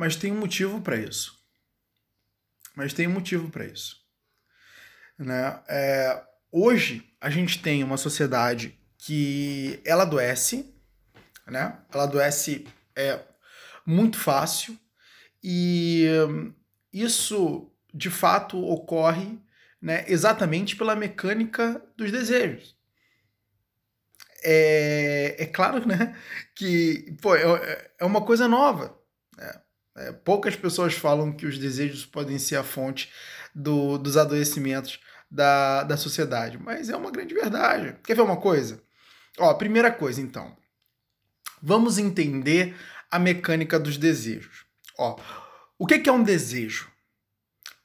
mas tem um motivo para isso. Mas tem um motivo para isso. Né? É, hoje a gente tem uma sociedade que ela adoece, né? Ela adoece é, muito fácil e hum, isso de fato ocorre né, exatamente pela mecânica dos desejos. É, é claro né, que pô, é, é uma coisa nova. Né? É, poucas pessoas falam que os desejos podem ser a fonte do, dos adoecimentos da, da sociedade, mas é uma grande verdade. Quer ver uma coisa? Ó, primeira coisa, então. Vamos entender a mecânica dos desejos. Ó, o que é um desejo?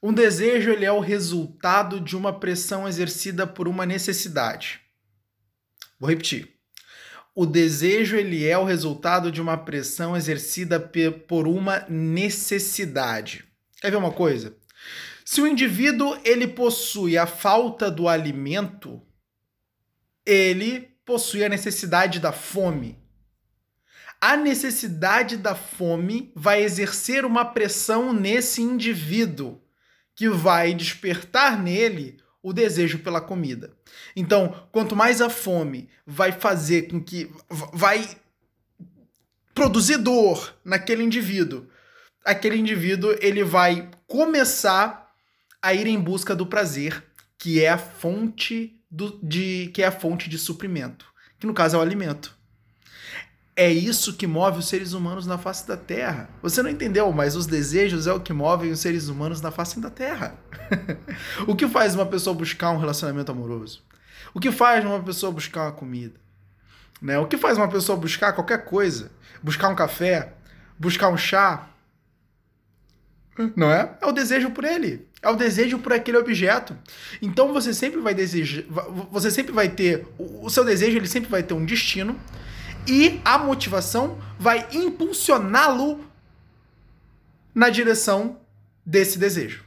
Um desejo ele é o resultado de uma pressão exercida por uma necessidade. Vou repetir. O desejo ele é o resultado de uma pressão exercida por uma necessidade. Quer ver uma coisa? Se o indivíduo ele possui a falta do alimento, ele possui a necessidade da fome. A necessidade da fome vai exercer uma pressão nesse indivíduo, que vai despertar nele o desejo pela comida. Então, quanto mais a fome vai fazer com que vai produzir dor naquele indivíduo, aquele indivíduo ele vai começar a ir em busca do prazer, que é a fonte do, de que é a fonte de suprimento, que no caso é o alimento. É isso que move os seres humanos na face da Terra. Você não entendeu, mas os desejos é o que move os seres humanos na face da Terra. o que faz uma pessoa buscar um relacionamento amoroso? O que faz uma pessoa buscar uma comida? Né? O que faz uma pessoa buscar qualquer coisa? Buscar um café? Buscar um chá? Não é? É o desejo por ele. É o desejo por aquele objeto. Então você sempre vai desejar, você sempre vai ter o seu desejo, ele sempre vai ter um destino e a motivação vai impulsioná-lo na direção desse desejo.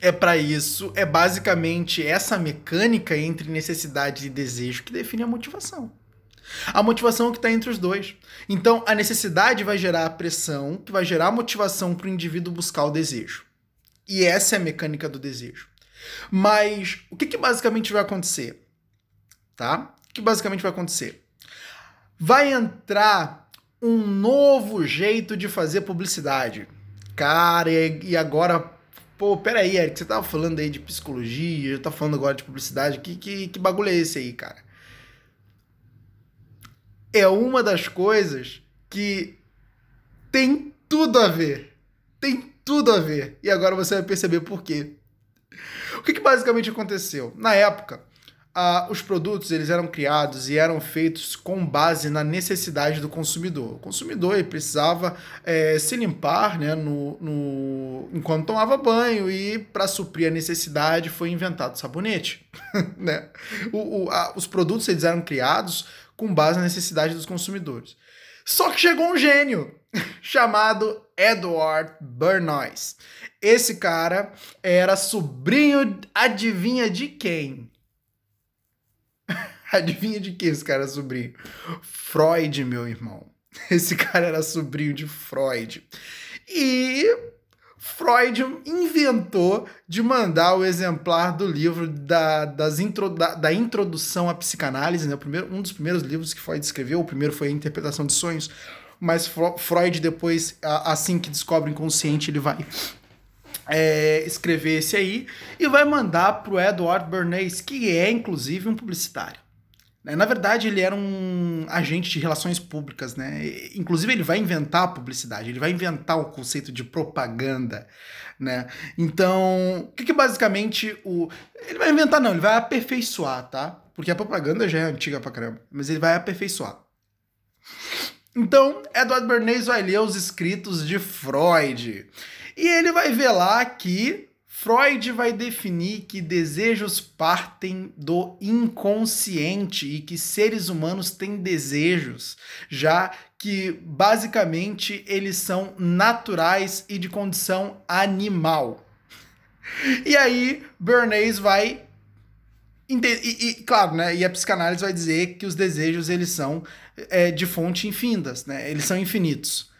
É para isso, é basicamente essa mecânica entre necessidade e desejo que define a motivação. A motivação é que está entre os dois. Então, a necessidade vai gerar a pressão, que vai gerar a motivação para o indivíduo buscar o desejo. E essa é a mecânica do desejo. Mas o que, que basicamente vai acontecer? Tá? O que basicamente vai acontecer? Vai entrar um novo jeito de fazer publicidade. Cara, e agora, pô, peraí, Eric, você tava falando aí de psicologia, já tá falando agora de publicidade, que, que, que bagulho é esse aí, cara? É uma das coisas que tem tudo a ver. Tem tudo a ver. E agora você vai perceber por quê. O que, que basicamente aconteceu? Na época, ah, os produtos eles eram criados e eram feitos com base na necessidade do consumidor. O consumidor precisava é, se limpar né, no, no, enquanto tomava banho e para suprir a necessidade foi inventado o sabonete. né? o, o, a, os produtos eles eram criados com base na necessidade dos consumidores. Só que chegou um gênio chamado Edward Bernays. Esse cara era sobrinho, adivinha de quem? Adivinha de que esse cara é sobrinho? Freud, meu irmão. Esse cara era sobrinho de Freud. E Freud inventou de mandar o exemplar do livro da, das intro, da, da introdução à psicanálise, né? o primeiro, um dos primeiros livros que Freud escreveu, o primeiro foi a interpretação de sonhos, mas Freud depois, assim que descobre o inconsciente, ele vai é, escrever esse aí e vai mandar para o Edward Bernays, que é inclusive um publicitário. Né? Na verdade, ele era um agente de relações públicas, né? Inclusive, ele vai inventar a publicidade, ele vai inventar o conceito de propaganda, né? Então, o que, que basicamente o. Ele vai inventar, não, ele vai aperfeiçoar, tá? Porque a propaganda já é antiga pra caramba, mas ele vai aperfeiçoar. Então, Edward Bernays vai ler os escritos de Freud. E ele vai ver lá que Freud vai definir que desejos partem do inconsciente e que seres humanos têm desejos, já que basicamente eles são naturais e de condição animal. E aí, Bernays vai e, e, claro, né? E a psicanálise vai dizer que os desejos eles são é, de fonte infindas, né? Eles são infinitos.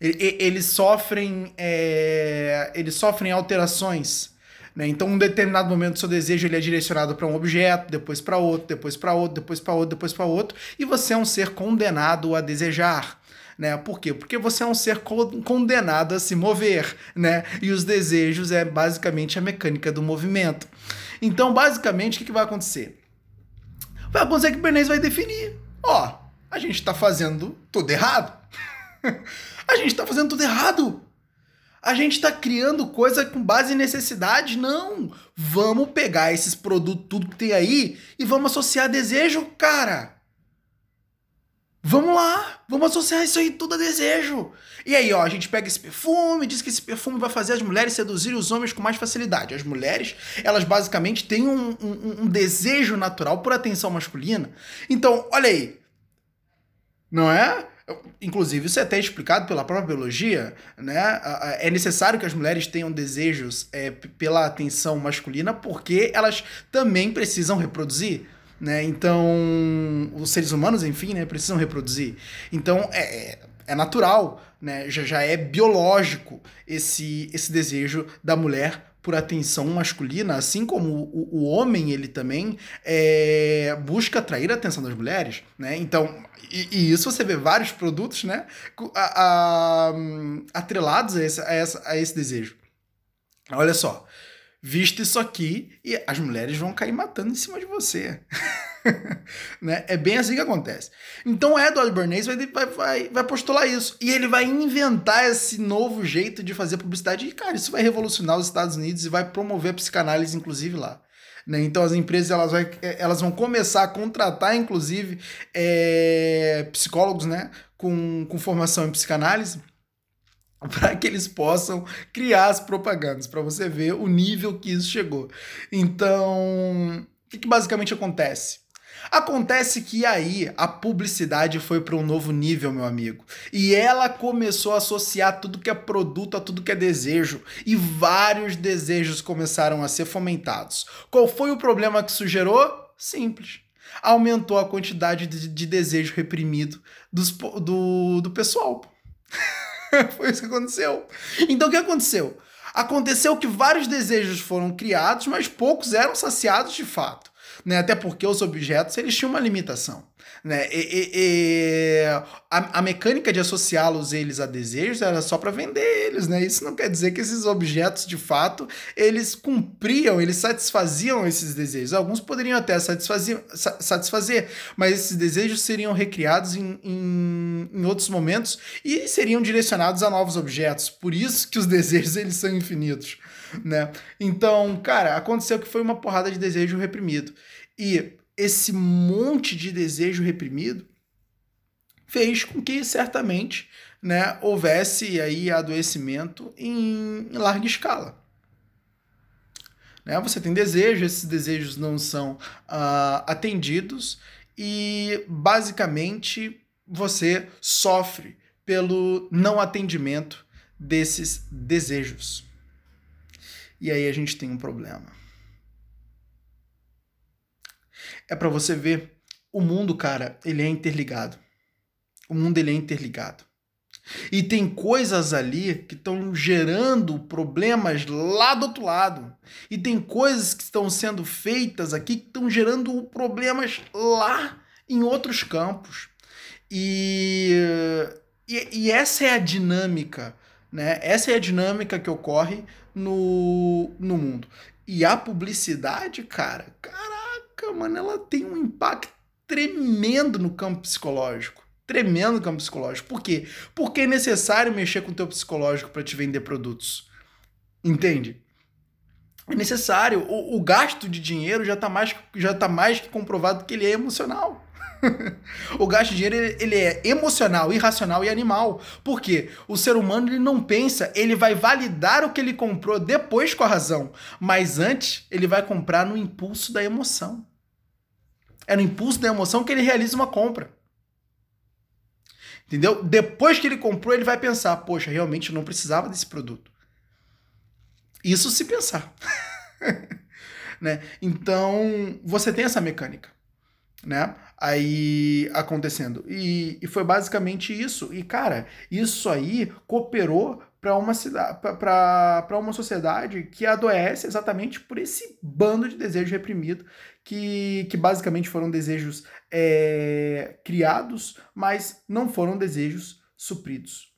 Eles sofrem, é, eles sofrem alterações. Né? Então, um determinado momento seu desejo ele é direcionado para um objeto, depois para outro, depois para outro, depois para outro, depois para outro, e você é um ser condenado a desejar. Né? Por quê? Porque você é um ser condenado a se mover, né? E os desejos é basicamente a mecânica do movimento. Então, basicamente, o que, que vai acontecer? Vai acontecer que o Bernays vai definir. Ó, a gente está fazendo tudo errado. a gente está fazendo tudo errado. A gente está criando coisa com base em necessidade. Não. Vamos pegar esses produtos, tudo que tem aí, e vamos associar desejo, cara. Vamos lá, vamos associar isso aí tudo a desejo. E aí, ó, a gente pega esse perfume, diz que esse perfume vai fazer as mulheres seduzirem os homens com mais facilidade. As mulheres, elas basicamente têm um, um, um desejo natural por atenção masculina. Então, olha aí. Não é? Inclusive, isso é até explicado pela própria biologia, né? É necessário que as mulheres tenham desejos é, pela atenção masculina porque elas também precisam reproduzir. Né? Então, os seres humanos, enfim, né, precisam reproduzir. Então, é, é, é natural, né? já, já é biológico esse, esse desejo da mulher por atenção masculina, assim como o, o homem ele também é, busca atrair a atenção das mulheres, né? Então, e, e isso você vê vários produtos, né, a, a, atrelados a esse, a, a esse desejo. Olha só, vista isso aqui e as mulheres vão cair matando em cima de você. né? É bem assim que acontece. Então Edward Bernays vai, vai, vai, postular isso. E ele vai inventar esse novo jeito de fazer publicidade. E, cara, isso vai revolucionar os Estados Unidos e vai promover a psicanálise, inclusive, lá. Né? Então as empresas elas, vai, elas vão começar a contratar, inclusive, é, psicólogos né? com, com formação em psicanálise para que eles possam criar as propagandas, para você ver o nível que isso chegou. Então, o que, que basicamente acontece? Acontece que aí a publicidade foi para um novo nível, meu amigo. E ela começou a associar tudo que é produto a tudo que é desejo. E vários desejos começaram a ser fomentados. Qual foi o problema que isso gerou? Simples. Aumentou a quantidade de, de desejo reprimido dos, do, do pessoal. Foi isso que aconteceu. Então o que aconteceu? Aconteceu que vários desejos foram criados, mas poucos eram saciados de fato. Né? Até porque os objetos eles tinham uma limitação. Né? E, e, e a, a, mecânica de associá-los eles a desejos era só para vender eles, né? Isso não quer dizer que esses objetos, de fato, eles cumpriam, eles satisfaziam esses desejos. Alguns poderiam até satisfazer, satisfazer mas esses desejos seriam recriados em, em, em outros momentos e seriam direcionados a novos objetos. Por isso que os desejos eles são infinitos, né? Então, cara, aconteceu que foi uma porrada de desejo reprimido. E esse monte de desejo reprimido fez com que certamente né, houvesse aí adoecimento em, larga escala. Né? Você tem desejo, esses desejos não são uh, atendidos e basicamente você sofre pelo não atendimento desses desejos. E aí a gente tem um problema é para você ver o mundo, cara, ele é interligado. O mundo ele é interligado. E tem coisas ali que estão gerando problemas lá do outro lado. E tem coisas que estão sendo feitas aqui que estão gerando problemas lá em outros campos. E, e, e, essa é a dinâmica, né? Essa é a dinâmica que ocorre no, no mundo. E a publicidade, cara, cara caraca, mano, ela tem um impacto tremendo no campo psicológico. Tremendo no campo psicológico. Por quê? Porque é necessário mexer com o teu psicológico para te vender produtos. Entende? É necessário. O, o, gasto de dinheiro já está mais, já tá mais que comprovado que ele é emocional. o gasto de dinheiro ele, é emocional, irracional e animal. Por quê? O ser humano ele não pensa, ele vai validar o que ele comprou depois com a razão, mas antes ele vai comprar no impulso da emoção. É no impulso da emoção que ele realiza uma compra. Entendeu? Depois que ele comprou, ele vai pensar: poxa, realmente eu não precisava desse produto. Isso se pensar. né? Então, você tem essa mecânica. Né? Aí acontecendo. E, e foi basicamente isso. E, cara, isso aí cooperou para uma cidade para uma sociedade que adoece exatamente por esse bando de desejo reprimido que, que basicamente foram desejos é, criados, mas não foram desejos supridos.